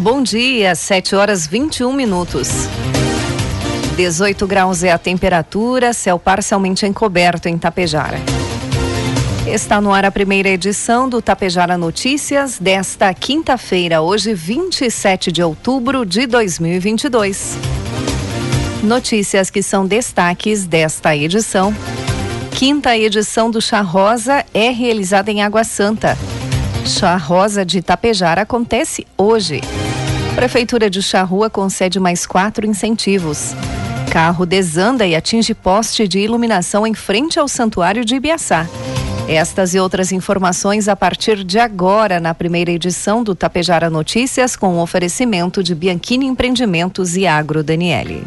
Bom dia, 7 horas 21 minutos. 18 graus é a temperatura, céu parcialmente encoberto em Tapejara. Está no ar a primeira edição do Tapejara Notícias desta quinta-feira, hoje 27 de outubro de 2022. Notícias que são destaques desta edição. Quinta edição do Chá Rosa é realizada em Água Santa. Chá Rosa de Tapejara acontece hoje. Prefeitura de Charrua concede mais quatro incentivos. Carro desanda e atinge poste de iluminação em frente ao Santuário de Ibiaçá. Estas e outras informações a partir de agora na primeira edição do Tapejara Notícias com o oferecimento de Bianchini Empreendimentos e Agro Daniele.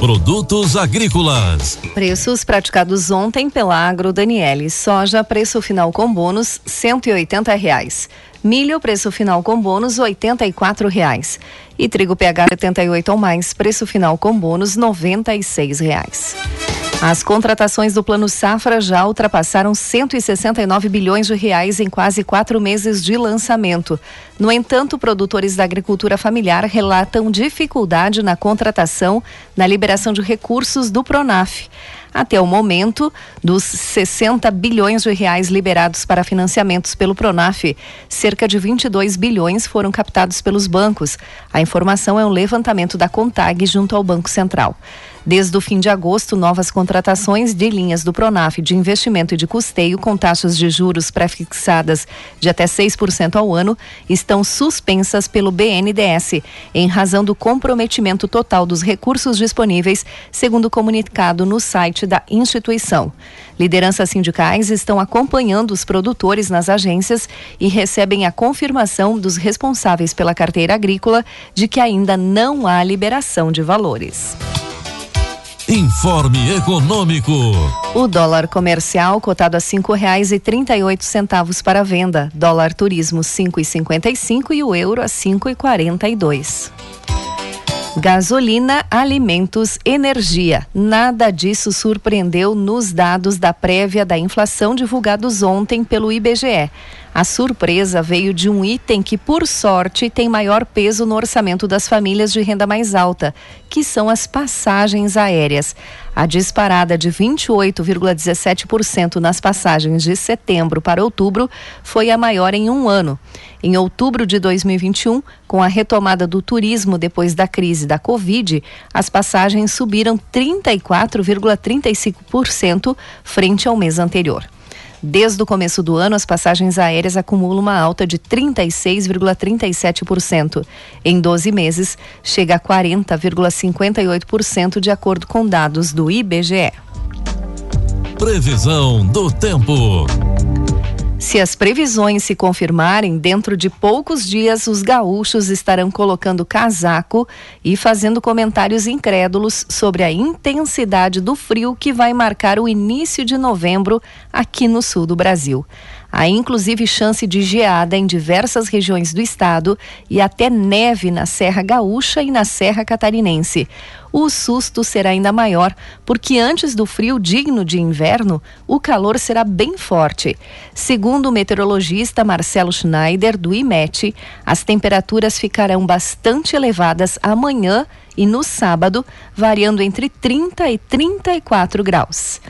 Produtos agrícolas. Preços praticados ontem pela Agro Daniele. Soja, preço final com bônus, cento e reais. Milho, preço final com bônus, oitenta e reais. E trigo PH 78 ou mais, preço final com bônus, noventa e reais. As contratações do Plano Safra já ultrapassaram 169 bilhões de reais em quase quatro meses de lançamento. No entanto, produtores da agricultura familiar relatam dificuldade na contratação, na liberação de recursos do Pronaf. Até o momento, dos 60 bilhões de reais liberados para financiamentos pelo Pronaf, cerca de 22 bilhões foram captados pelos bancos. A informação é um levantamento da Contag junto ao Banco Central. Desde o fim de agosto, novas contratações de linhas do Pronaf de investimento e de custeio com taxas de juros pré-fixadas de até 6% ao ano estão suspensas pelo BNDES, em razão do comprometimento total dos recursos disponíveis, segundo comunicado no site da instituição. Lideranças sindicais estão acompanhando os produtores nas agências e recebem a confirmação dos responsáveis pela carteira agrícola de que ainda não há liberação de valores. Informe Econômico. O dólar comercial cotado a cinco reais e trinta e oito centavos para venda. Dólar turismo cinco e cinquenta e cinco e o euro a cinco e quarenta e dois. Gasolina, alimentos, energia. Nada disso surpreendeu nos dados da prévia da inflação divulgados ontem pelo IBGE. A surpresa veio de um item que, por sorte, tem maior peso no orçamento das famílias de renda mais alta, que são as passagens aéreas. A disparada de 28,17% nas passagens de setembro para outubro foi a maior em um ano. Em outubro de 2021, com a retomada do turismo depois da crise da Covid, as passagens subiram 34,35% frente ao mês anterior. Desde o começo do ano, as passagens aéreas acumulam uma alta de 36,37%. Em 12 meses, chega a 40,58% de acordo com dados do IBGE. Previsão do tempo. Se as previsões se confirmarem, dentro de poucos dias os gaúchos estarão colocando casaco e fazendo comentários incrédulos sobre a intensidade do frio que vai marcar o início de novembro aqui no sul do Brasil. Há inclusive chance de geada em diversas regiões do estado e até neve na Serra Gaúcha e na Serra Catarinense. O susto será ainda maior, porque antes do frio digno de inverno, o calor será bem forte. Segundo o meteorologista Marcelo Schneider, do IMET, as temperaturas ficarão bastante elevadas amanhã e no sábado, variando entre 30 e 34 graus.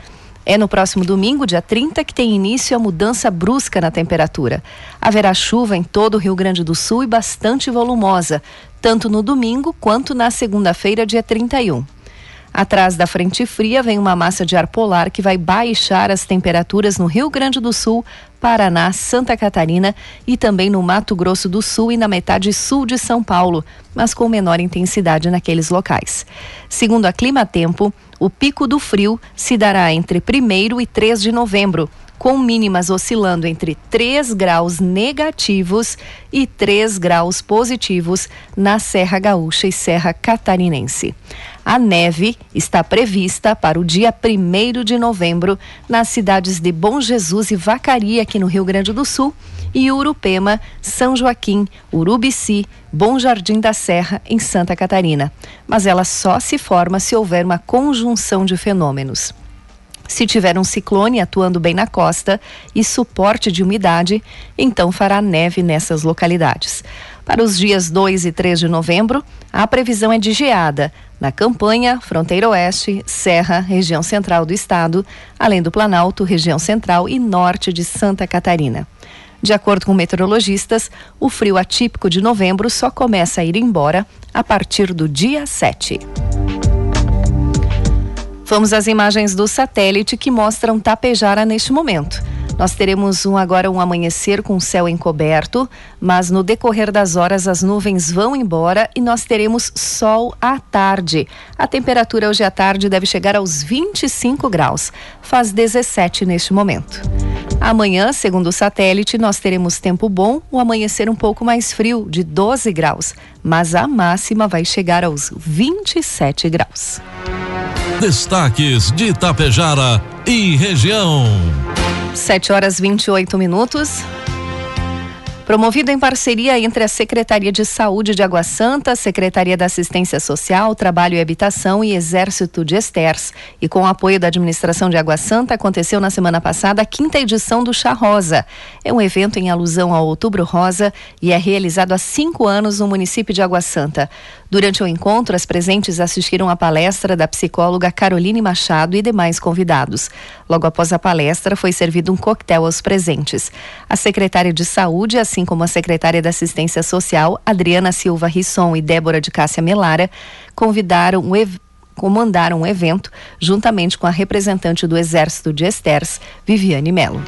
É no próximo domingo, dia 30, que tem início a mudança brusca na temperatura. Haverá chuva em todo o Rio Grande do Sul e bastante volumosa, tanto no domingo quanto na segunda-feira, dia 31. Atrás da frente fria vem uma massa de ar polar que vai baixar as temperaturas no Rio Grande do Sul, Paraná, Santa Catarina e também no Mato Grosso do Sul e na metade sul de São Paulo, mas com menor intensidade naqueles locais. Segundo a Clima Tempo, o pico do frio se dará entre 1 e 3 de novembro, com mínimas oscilando entre 3 graus negativos e 3 graus positivos na Serra Gaúcha e Serra Catarinense. A neve está prevista para o dia 1 de novembro nas cidades de Bom Jesus e Vacaria, aqui no Rio Grande do Sul, e Urupema, São Joaquim, Urubici, Bom Jardim da Serra, em Santa Catarina. Mas ela só se forma se houver uma conjunção de fenômenos. Se tiver um ciclone atuando bem na costa e suporte de umidade, então fará neve nessas localidades. Para os dias 2 e 3 de novembro, a previsão é de geada na campanha, fronteira oeste, serra, região central do estado, além do Planalto, região central e norte de Santa Catarina. De acordo com meteorologistas, o frio atípico de novembro só começa a ir embora a partir do dia 7. Vamos às imagens do satélite que mostram Tapejara neste momento. Nós teremos um, agora um amanhecer com céu encoberto, mas no decorrer das horas as nuvens vão embora e nós teremos sol à tarde. A temperatura hoje à tarde deve chegar aos 25 graus, faz 17 neste momento. Amanhã, segundo o satélite, nós teremos tempo bom, o amanhecer um pouco mais frio, de 12 graus, mas a máxima vai chegar aos 27 graus. Destaques de Itapejara e região. 7 horas 28 minutos. Promovido em parceria entre a Secretaria de Saúde de Água Santa, Secretaria da Assistência Social, Trabalho e Habitação e Exército de Esters, e com o apoio da Administração de Água Santa, aconteceu na semana passada a quinta edição do Chá Rosa. É um evento em alusão ao Outubro Rosa e é realizado há cinco anos no município de Água Santa. Durante o encontro, as presentes assistiram à palestra da psicóloga Caroline Machado e demais convidados. Logo após a palestra, foi servido um coquetel aos presentes. A secretária de Saúde, assim como a secretária da Assistência Social, Adriana Silva Risson e Débora de Cássia Melara, convidaram o comandaram o evento juntamente com a representante do Exército de Esters, Viviane Melo.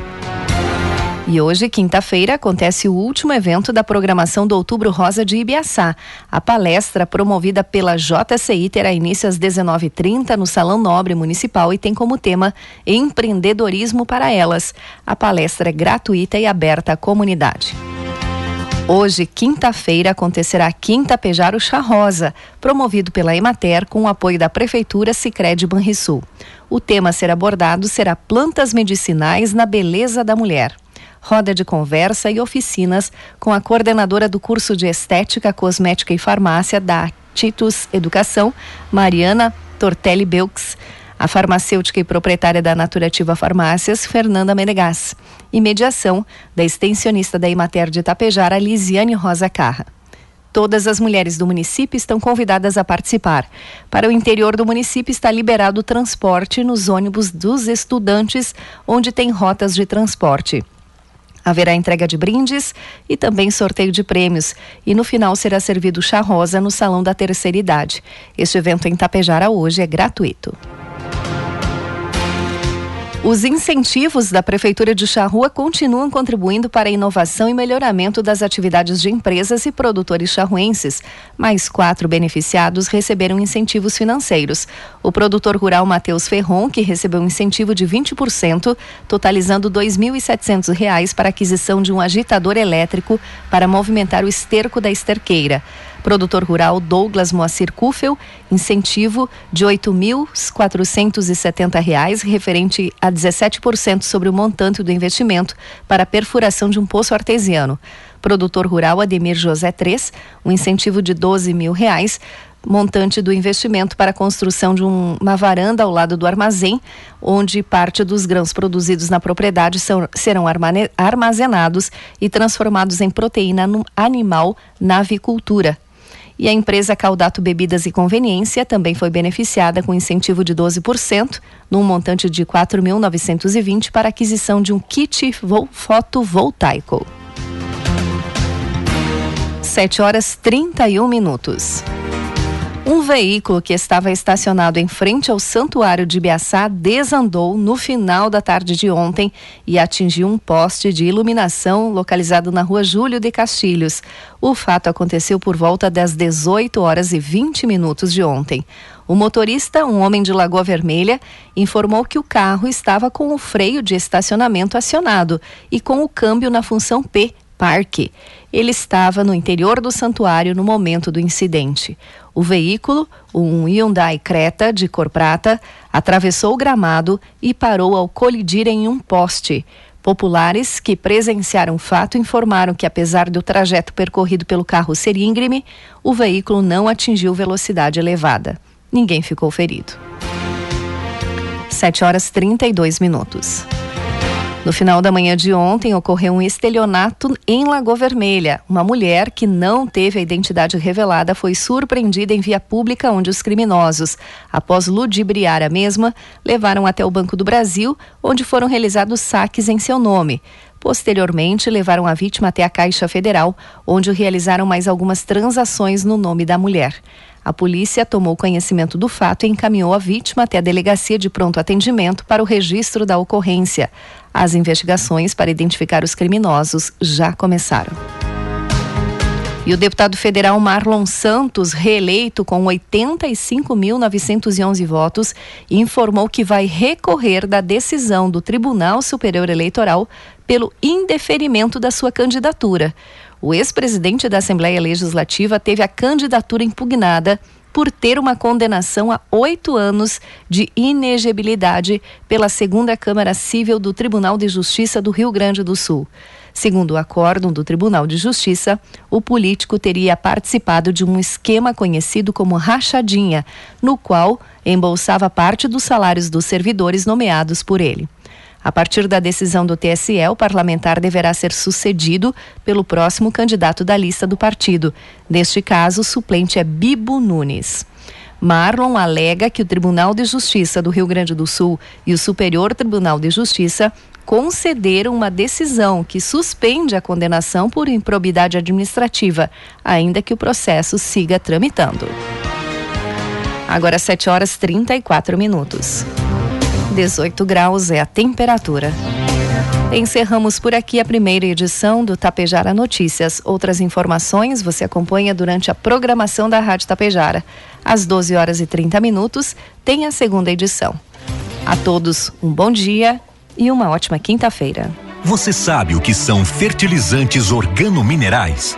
E hoje, quinta-feira, acontece o último evento da programação do Outubro Rosa de Ibiaçá. A palestra, promovida pela JCI, terá início às 19h30 no Salão Nobre Municipal e tem como tema Empreendedorismo para Elas. A palestra é gratuita e aberta à comunidade. Hoje, quinta-feira, acontecerá a Quinta Pejaro Chá Rosa, promovido pela Emater com o apoio da Prefeitura Sicredi Banrisul. O tema a ser abordado será plantas medicinais na beleza da mulher roda de conversa e oficinas com a coordenadora do curso de Estética, Cosmética e Farmácia da Titus Educação, Mariana Tortelli Belks, a farmacêutica e proprietária da Naturativa Farmácias, Fernanda Menegas, e mediação da extensionista da Imater de Itapejara, Lisiane Rosa Carra. Todas as mulheres do município estão convidadas a participar. Para o interior do município está liberado o transporte nos ônibus dos estudantes, onde tem rotas de transporte. Haverá entrega de brindes e também sorteio de prêmios. E no final será servido chá rosa no Salão da Terceira Idade. Este evento em Tapejara hoje é gratuito. Os incentivos da Prefeitura de Charrua continuam contribuindo para a inovação e melhoramento das atividades de empresas e produtores charruenses. Mais quatro beneficiados receberam incentivos financeiros. O produtor rural Matheus Ferron, que recebeu um incentivo de 20%, totalizando R$ 2.700 para aquisição de um agitador elétrico para movimentar o esterco da esterqueira. Produtor rural Douglas Moacir Kufel, incentivo de R$ 8.470, referente a 17% sobre o montante do investimento para a perfuração de um poço artesiano. Produtor rural Ademir José 3, um incentivo de 12 mil reais montante do investimento para a construção de um, uma varanda ao lado do armazém, onde parte dos grãos produzidos na propriedade são, serão armazenados e transformados em proteína animal na avicultura. E a empresa Caldato Bebidas e Conveniência também foi beneficiada com incentivo de 12%, num montante de 4.920 para aquisição de um kit fotovoltaico. 7 horas 31 minutos. Um veículo que estava estacionado em frente ao Santuário de Biaçá desandou no final da tarde de ontem e atingiu um poste de iluminação localizado na rua Júlio de Castilhos. O fato aconteceu por volta das 18 horas e 20 minutos de ontem. O motorista, um homem de Lagoa Vermelha, informou que o carro estava com o freio de estacionamento acionado e com o câmbio na função P, parque. Ele estava no interior do santuário no momento do incidente. O veículo, um Hyundai Creta de cor prata, atravessou o gramado e parou ao colidir em um poste. Populares que presenciaram o fato informaram que, apesar do trajeto percorrido pelo carro ser íngreme, o veículo não atingiu velocidade elevada. Ninguém ficou ferido. 7 horas 32 minutos. No final da manhã de ontem, ocorreu um estelionato em Lagoa Vermelha. Uma mulher que não teve a identidade revelada foi surpreendida em via pública, onde os criminosos, após ludibriar a mesma, levaram até o Banco do Brasil, onde foram realizados saques em seu nome. Posteriormente, levaram a vítima até a Caixa Federal, onde realizaram mais algumas transações no nome da mulher. A polícia tomou conhecimento do fato e encaminhou a vítima até a delegacia de pronto atendimento para o registro da ocorrência. As investigações para identificar os criminosos já começaram. E o deputado federal Marlon Santos, reeleito com 85.911 votos, informou que vai recorrer da decisão do Tribunal Superior Eleitoral pelo indeferimento da sua candidatura. O ex-presidente da Assembleia Legislativa teve a candidatura impugnada por ter uma condenação a oito anos de inegibilidade pela segunda Câmara Civil do Tribunal de Justiça do Rio Grande do Sul. Segundo o acórdão do Tribunal de Justiça, o político teria participado de um esquema conhecido como rachadinha, no qual embolsava parte dos salários dos servidores nomeados por ele. A partir da decisão do TSE, o parlamentar deverá ser sucedido pelo próximo candidato da lista do partido. Neste caso, o suplente é Bibo Nunes. Marlon alega que o Tribunal de Justiça do Rio Grande do Sul e o Superior Tribunal de Justiça concederam uma decisão que suspende a condenação por improbidade administrativa, ainda que o processo siga tramitando. Agora 7 horas 34 minutos. 18 graus é a temperatura. Encerramos por aqui a primeira edição do Tapejara Notícias. Outras informações você acompanha durante a programação da Rádio Tapejara. Às 12 horas e 30 minutos tem a segunda edição. A todos um bom dia e uma ótima quinta-feira. Você sabe o que são fertilizantes organominerais?